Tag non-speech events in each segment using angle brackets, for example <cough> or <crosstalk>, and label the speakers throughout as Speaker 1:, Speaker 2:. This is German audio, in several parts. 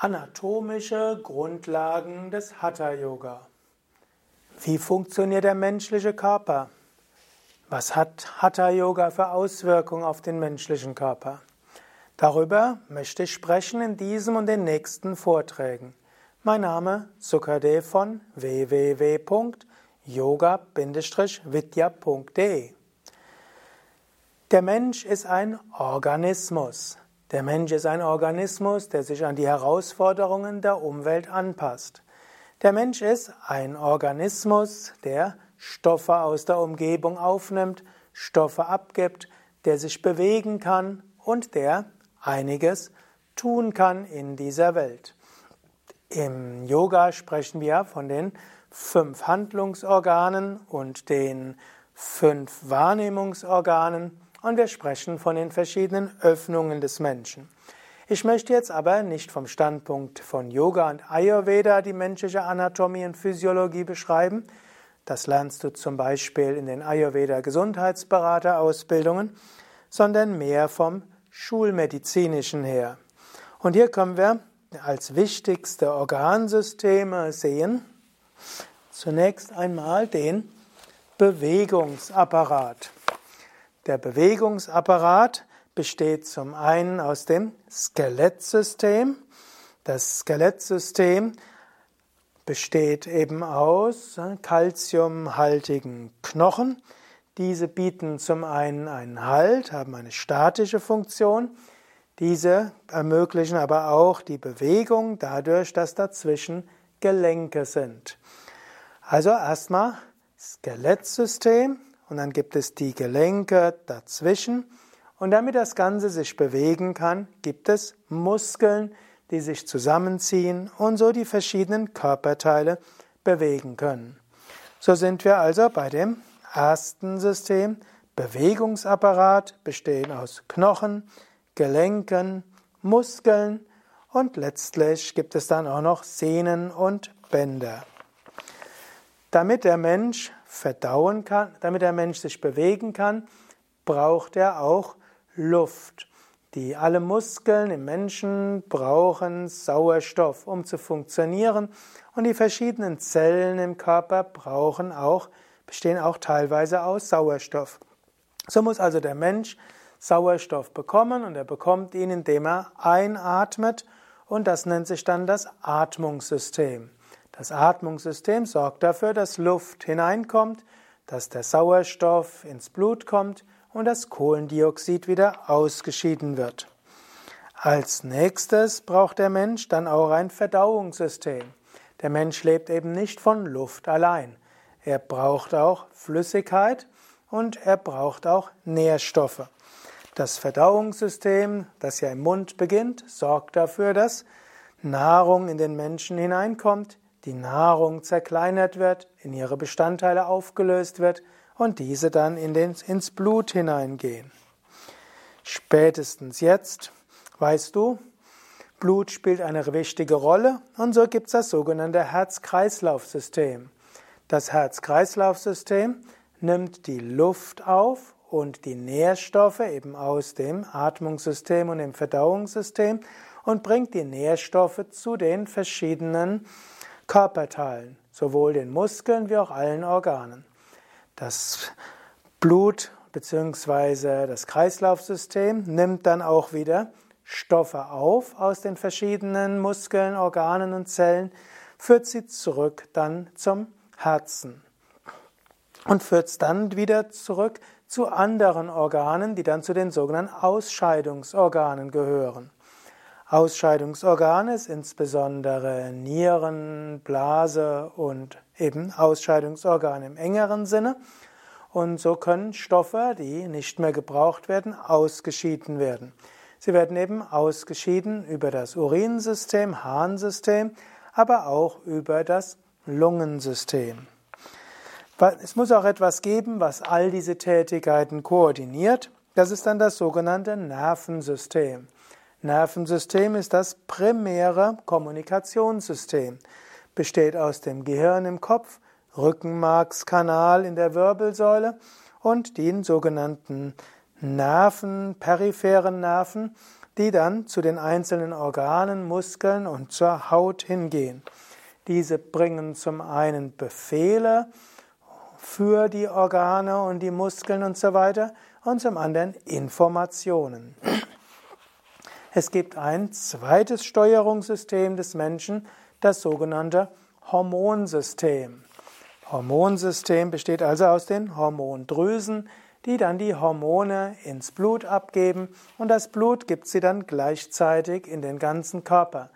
Speaker 1: Anatomische Grundlagen des Hatha Yoga. Wie funktioniert der menschliche Körper? Was hat Hatha Yoga für Auswirkungen auf den menschlichen Körper? Darüber möchte ich sprechen in diesem und den nächsten Vorträgen. Mein Name Sukadev von www.yoga-vidya.de Der Mensch ist ein Organismus. Der Mensch ist ein Organismus, der sich an die Herausforderungen der Umwelt anpasst. Der Mensch ist ein Organismus, der Stoffe aus der Umgebung aufnimmt, Stoffe abgibt, der sich bewegen kann und der einiges tun kann in dieser Welt. Im Yoga sprechen wir von den fünf Handlungsorganen und den fünf Wahrnehmungsorganen und wir sprechen von den verschiedenen Öffnungen des Menschen. Ich möchte jetzt aber nicht vom Standpunkt von Yoga und Ayurveda die menschliche Anatomie und Physiologie beschreiben. Das lernst du zum Beispiel in den Ayurveda Gesundheitsberaterausbildungen, sondern mehr vom schulmedizinischen her. Und hier können wir als wichtigste Organsysteme sehen zunächst einmal den Bewegungsapparat. Der Bewegungsapparat besteht zum einen aus dem Skelettsystem. Das Skelettsystem besteht eben aus kalziumhaltigen Knochen. Diese bieten zum einen einen Halt, haben eine statische Funktion. Diese ermöglichen aber auch die Bewegung dadurch, dass dazwischen Gelenke sind. Also erstmal Skelettsystem, und dann gibt es die Gelenke dazwischen. Und damit das Ganze sich bewegen kann, gibt es Muskeln, die sich zusammenziehen und so die verschiedenen Körperteile bewegen können. So sind wir also bei dem ersten System. Bewegungsapparat bestehen aus Knochen, Gelenken, Muskeln und letztlich gibt es dann auch noch Sehnen und Bänder. Damit der Mensch verdauen kann, damit der Mensch sich bewegen kann, braucht er auch Luft. Die alle Muskeln im Menschen brauchen Sauerstoff, um zu funktionieren, und die verschiedenen Zellen im Körper brauchen auch bestehen auch teilweise aus Sauerstoff. So muss also der Mensch Sauerstoff bekommen und er bekommt ihn, indem er einatmet und das nennt sich dann das Atmungssystem. Das Atmungssystem sorgt dafür, dass Luft hineinkommt, dass der Sauerstoff ins Blut kommt und das Kohlendioxid wieder ausgeschieden wird. Als nächstes braucht der Mensch dann auch ein Verdauungssystem. Der Mensch lebt eben nicht von Luft allein. Er braucht auch Flüssigkeit und er braucht auch Nährstoffe. Das Verdauungssystem, das ja im Mund beginnt, sorgt dafür, dass Nahrung in den Menschen hineinkommt, die Nahrung zerkleinert wird, in ihre Bestandteile aufgelöst wird und diese dann in den, ins Blut hineingehen. Spätestens jetzt weißt du, Blut spielt eine wichtige Rolle und so gibt es das sogenannte Herz-Kreislauf-System. Das Herz-Kreislauf-System nimmt die Luft auf und die Nährstoffe eben aus dem Atmungssystem und dem Verdauungssystem und bringt die Nährstoffe zu den verschiedenen Körperteilen, sowohl den Muskeln wie auch allen Organen. Das Blut bzw. das Kreislaufsystem nimmt dann auch wieder Stoffe auf aus den verschiedenen Muskeln, Organen und Zellen, führt sie zurück dann zum Herzen und führt es dann wieder zurück zu anderen Organen, die dann zu den sogenannten Ausscheidungsorganen gehören. Ausscheidungsorgane ist insbesondere Nieren, Blase und eben Ausscheidungsorgane im engeren Sinne. Und so können Stoffe, die nicht mehr gebraucht werden, ausgeschieden werden. Sie werden eben ausgeschieden über das Urinsystem, Harnsystem, aber auch über das Lungensystem. Es muss auch etwas geben, was all diese Tätigkeiten koordiniert. Das ist dann das sogenannte Nervensystem. Nervensystem ist das primäre Kommunikationssystem. Besteht aus dem Gehirn im Kopf, Rückenmarkskanal in der Wirbelsäule und den sogenannten Nerven, peripheren Nerven, die dann zu den einzelnen Organen, Muskeln und zur Haut hingehen. Diese bringen zum einen Befehle für die Organe und die Muskeln und so weiter und zum anderen Informationen. Es gibt ein zweites Steuerungssystem des Menschen, das sogenannte Hormonsystem. Hormonsystem besteht also aus den Hormondrüsen, die dann die Hormone ins Blut abgeben und das Blut gibt sie dann gleichzeitig in den ganzen Körper.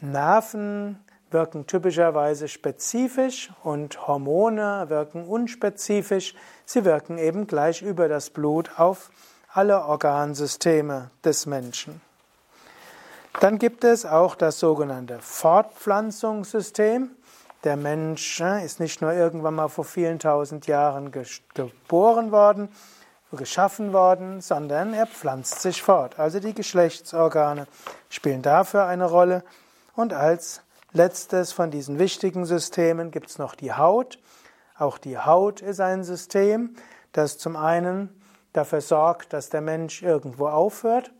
Speaker 1: Nerven wirken typischerweise spezifisch und Hormone wirken unspezifisch. Sie wirken eben gleich über das Blut auf alle Organsysteme des Menschen. Dann gibt es auch das sogenannte Fortpflanzungssystem. Der Mensch äh, ist nicht nur irgendwann mal vor vielen tausend Jahren geboren worden, geschaffen worden, sondern er pflanzt sich fort. Also die Geschlechtsorgane spielen dafür eine Rolle. Und als letztes von diesen wichtigen Systemen gibt es noch die Haut. Auch die Haut ist ein System, das zum einen dafür sorgt, dass der Mensch irgendwo aufhört,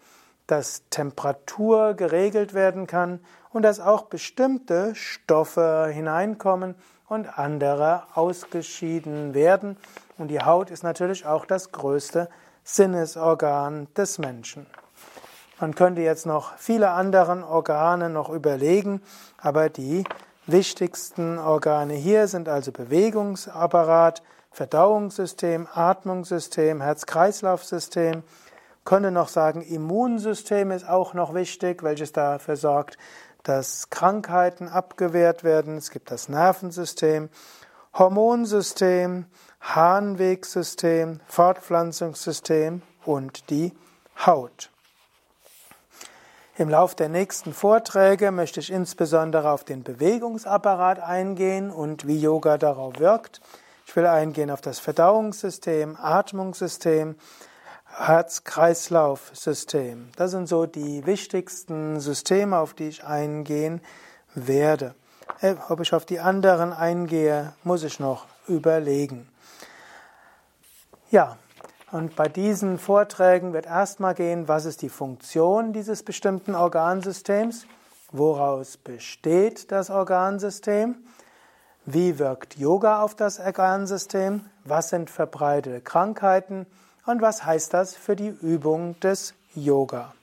Speaker 1: dass Temperatur geregelt werden kann und dass auch bestimmte Stoffe hineinkommen und andere ausgeschieden werden. Und die Haut ist natürlich auch das größte Sinnesorgan des Menschen. Man könnte jetzt noch viele andere Organe noch überlegen, aber die wichtigsten Organe hier sind also Bewegungsapparat, Verdauungssystem, Atmungssystem, Herz-Kreislauf-System, könnte noch sagen, Immunsystem ist auch noch wichtig, welches dafür sorgt, dass Krankheiten abgewehrt werden. Es gibt das Nervensystem, Hormonsystem, Harnwegsystem, Fortpflanzungssystem und die Haut. Im Lauf der nächsten Vorträge möchte ich insbesondere auf den Bewegungsapparat eingehen und wie Yoga darauf wirkt. Ich will eingehen auf das Verdauungssystem, Atmungssystem, Herz-Kreislauf-System. Das sind so die wichtigsten Systeme, auf die ich eingehen werde. Äh, ob ich auf die anderen eingehe, muss ich noch überlegen. Ja, und bei diesen Vorträgen wird erstmal gehen, was ist die Funktion dieses bestimmten Organsystems, woraus besteht das Organsystem, wie wirkt Yoga auf das Organsystem, was sind verbreitete Krankheiten, und was heißt das für die Übung des Yoga.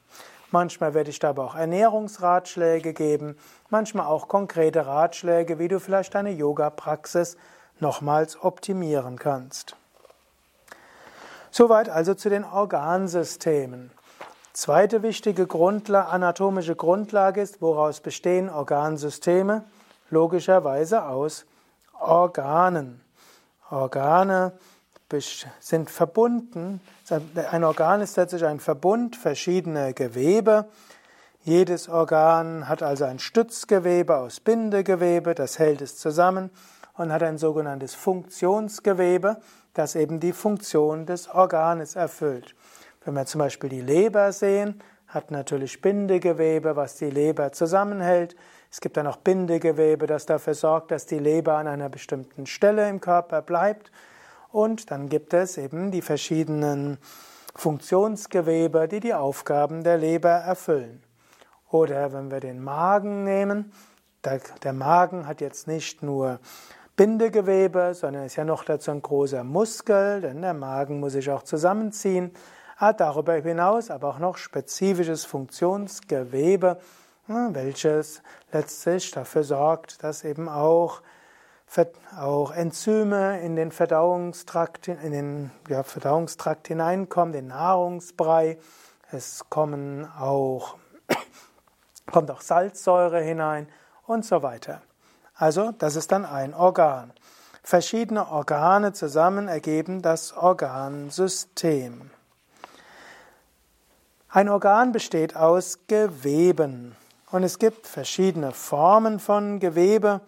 Speaker 1: Manchmal werde ich dabei auch Ernährungsratschläge geben, manchmal auch konkrete Ratschläge, wie du vielleicht deine Yoga-Praxis nochmals optimieren kannst. Soweit also zu den Organsystemen. Zweite wichtige Grundlage, anatomische Grundlage ist, woraus bestehen Organsysteme? Logischerweise aus Organen. Organe sind verbunden. Ein Organ ist letztlich ein Verbund verschiedener Gewebe. Jedes Organ hat also ein Stützgewebe aus Bindegewebe, das hält es zusammen und hat ein sogenanntes Funktionsgewebe, das eben die Funktion des Organes erfüllt. Wenn wir zum Beispiel die Leber sehen, hat natürlich Bindegewebe, was die Leber zusammenhält. Es gibt dann auch Bindegewebe, das dafür sorgt, dass die Leber an einer bestimmten Stelle im Körper bleibt. Und dann gibt es eben die verschiedenen Funktionsgewebe, die die Aufgaben der Leber erfüllen. Oder wenn wir den Magen nehmen, der, Magen hat jetzt nicht nur Bindegewebe, sondern ist ja noch dazu ein großer Muskel, denn der Magen muss sich auch zusammenziehen. Hat darüber hinaus aber auch noch spezifisches Funktionsgewebe, welches letztlich dafür sorgt, dass eben auch auch Enzyme in den Verdauungstrakt, in den ja, Verdauungstrakt hineinkommen, den Nahrungsbrei. Es kommen auch, <coughs> kommt auch Salzsäure hinein und so weiter. Also, das ist dann ein Organ. Verschiedene Organe zusammen ergeben das Organsystem. Ein Organ besteht aus Geweben und es gibt verschiedene Formen von Gewebe.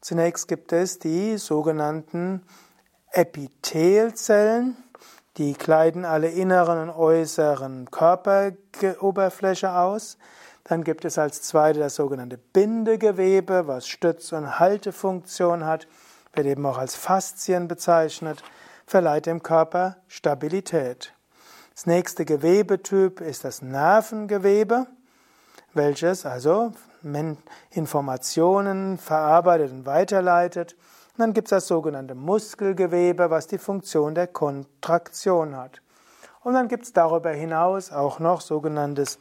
Speaker 1: Zunächst gibt es die sogenannten Epithelzellen, die kleiden alle inneren und äußeren Körperoberfläche aus. Dann gibt es als zweite das sogenannte Bindegewebe, was Stütz- und Haltefunktion hat, wird eben auch als Faszien bezeichnet, verleiht dem Körper Stabilität. Das nächste Gewebetyp ist das Nervengewebe, welches also Informationen verarbeitet und weiterleitet. Und dann gibt es das sogenannte Muskelgewebe, was die Funktion der Kontraktion hat. Und dann gibt es darüber hinaus auch noch sogenanntes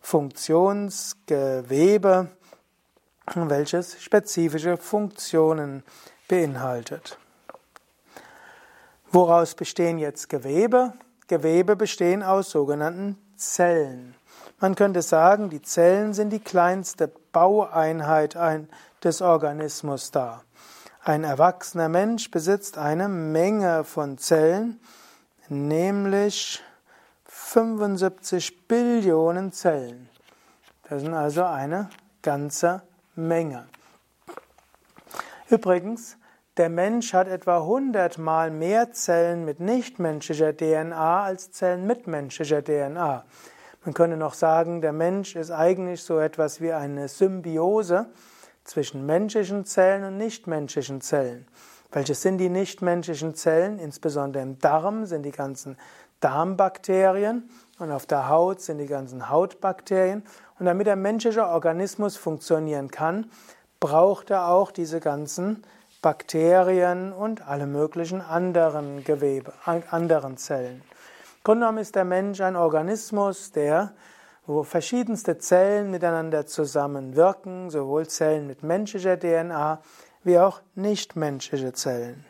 Speaker 1: Funktionsgewebe, welches spezifische Funktionen beinhaltet. Woraus bestehen jetzt Gewebe? Gewebe bestehen aus sogenannten Zellen. Man könnte sagen, die Zellen sind die kleinste Baueinheit des Organismus da. Ein erwachsener Mensch besitzt eine Menge von Zellen, nämlich 75 Billionen Zellen. Das sind also eine ganze Menge. Übrigens, der Mensch hat etwa 100 mal mehr Zellen mit nichtmenschlicher DNA als Zellen mit menschlicher DNA. Man könnte noch sagen, der Mensch ist eigentlich so etwas wie eine Symbiose zwischen menschlichen Zellen und nichtmenschlichen Zellen. Welches sind die nichtmenschlichen Zellen? Insbesondere im Darm sind die ganzen Darmbakterien und auf der Haut sind die ganzen Hautbakterien. Und damit der menschliche Organismus funktionieren kann, braucht er auch diese ganzen Bakterien und alle möglichen anderen Gewebe, anderen Zellen. Grunde genommen ist der Mensch ein Organismus, der, wo verschiedenste Zellen miteinander zusammenwirken, sowohl Zellen mit menschlicher DNA wie auch nichtmenschliche Zellen.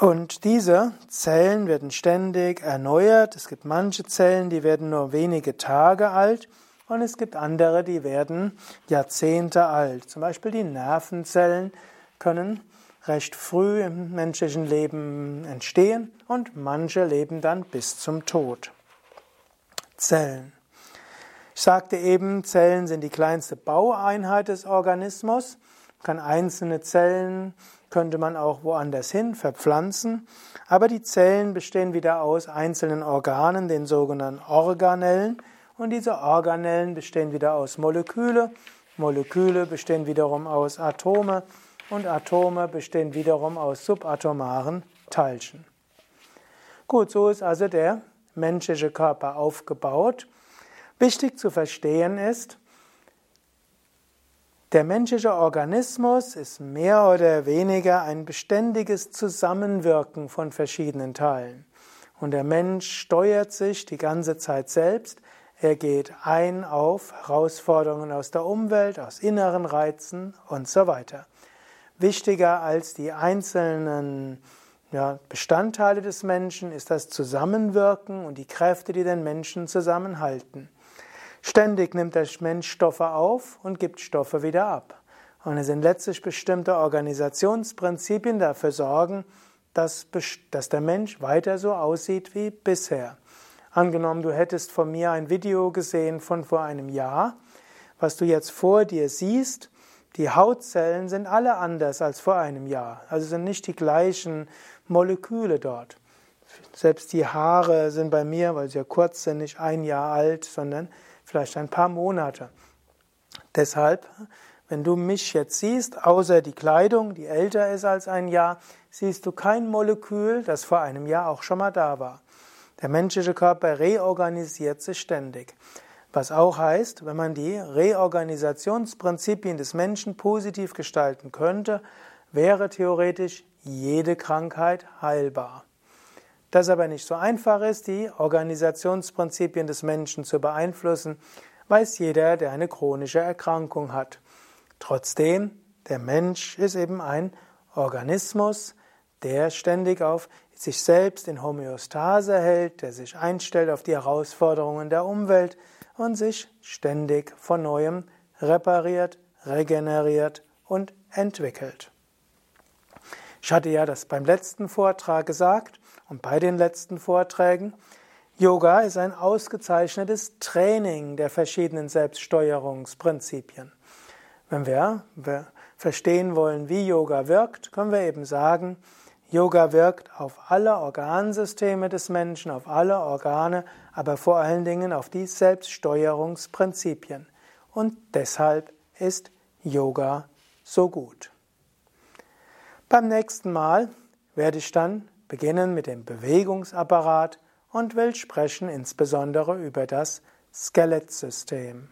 Speaker 1: Und diese Zellen werden ständig erneuert. Es gibt manche Zellen, die werden nur wenige Tage alt und es gibt andere, die werden Jahrzehnte alt. Zum Beispiel die Nervenzellen können recht früh im menschlichen Leben entstehen und manche leben dann bis zum Tod. Zellen. Ich sagte eben, Zellen sind die kleinste Baueinheit des Organismus. Kann einzelne Zellen könnte man auch woanders hin verpflanzen, aber die Zellen bestehen wieder aus einzelnen Organen, den sogenannten Organellen, und diese Organellen bestehen wieder aus Moleküle, Moleküle bestehen wiederum aus Atome und Atome bestehen wiederum aus subatomaren Teilchen. Gut, so ist also der menschliche Körper aufgebaut. Wichtig zu verstehen ist, der menschliche Organismus ist mehr oder weniger ein beständiges Zusammenwirken von verschiedenen Teilen. Und der Mensch steuert sich die ganze Zeit selbst. Er geht ein auf Herausforderungen aus der Umwelt, aus inneren Reizen und so weiter. Wichtiger als die einzelnen ja, Bestandteile des Menschen ist das Zusammenwirken und die Kräfte, die den Menschen zusammenhalten. Ständig nimmt der Mensch Stoffe auf und gibt Stoffe wieder ab. Und es sind letztlich bestimmte Organisationsprinzipien, dafür sorgen, dass, dass der Mensch weiter so aussieht wie bisher. Angenommen, du hättest von mir ein Video gesehen von vor einem Jahr, was du jetzt vor dir siehst, die Hautzellen sind alle anders als vor einem Jahr. Also sind nicht die gleichen Moleküle dort. Selbst die Haare sind bei mir, weil sie ja kurz sind, nicht ein Jahr alt, sondern vielleicht ein paar Monate. Deshalb, wenn du mich jetzt siehst, außer die Kleidung, die älter ist als ein Jahr, siehst du kein Molekül, das vor einem Jahr auch schon mal da war. Der menschliche Körper reorganisiert sich ständig. Was auch heißt, wenn man die Reorganisationsprinzipien des Menschen positiv gestalten könnte, wäre theoretisch jede Krankheit heilbar. Das aber nicht so einfach ist, die Organisationsprinzipien des Menschen zu beeinflussen, weiß jeder, der eine chronische Erkrankung hat. Trotzdem, der Mensch ist eben ein Organismus, der ständig auf sich selbst in Homöostase hält, der sich einstellt auf die Herausforderungen der Umwelt, und sich ständig von neuem repariert, regeneriert und entwickelt. Ich hatte ja das beim letzten Vortrag gesagt und bei den letzten Vorträgen. Yoga ist ein ausgezeichnetes Training der verschiedenen Selbststeuerungsprinzipien. Wenn wir, verstehen wollen, wie Yoga wirkt, können wir eben sagen, Yoga wirkt auf alle Organsysteme des Menschen, auf alle Organe, aber vor allen Dingen auf die Selbststeuerungsprinzipien. Und deshalb ist Yoga so gut. Beim nächsten Mal werde ich dann beginnen mit dem Bewegungsapparat und will sprechen insbesondere über das Skelettsystem.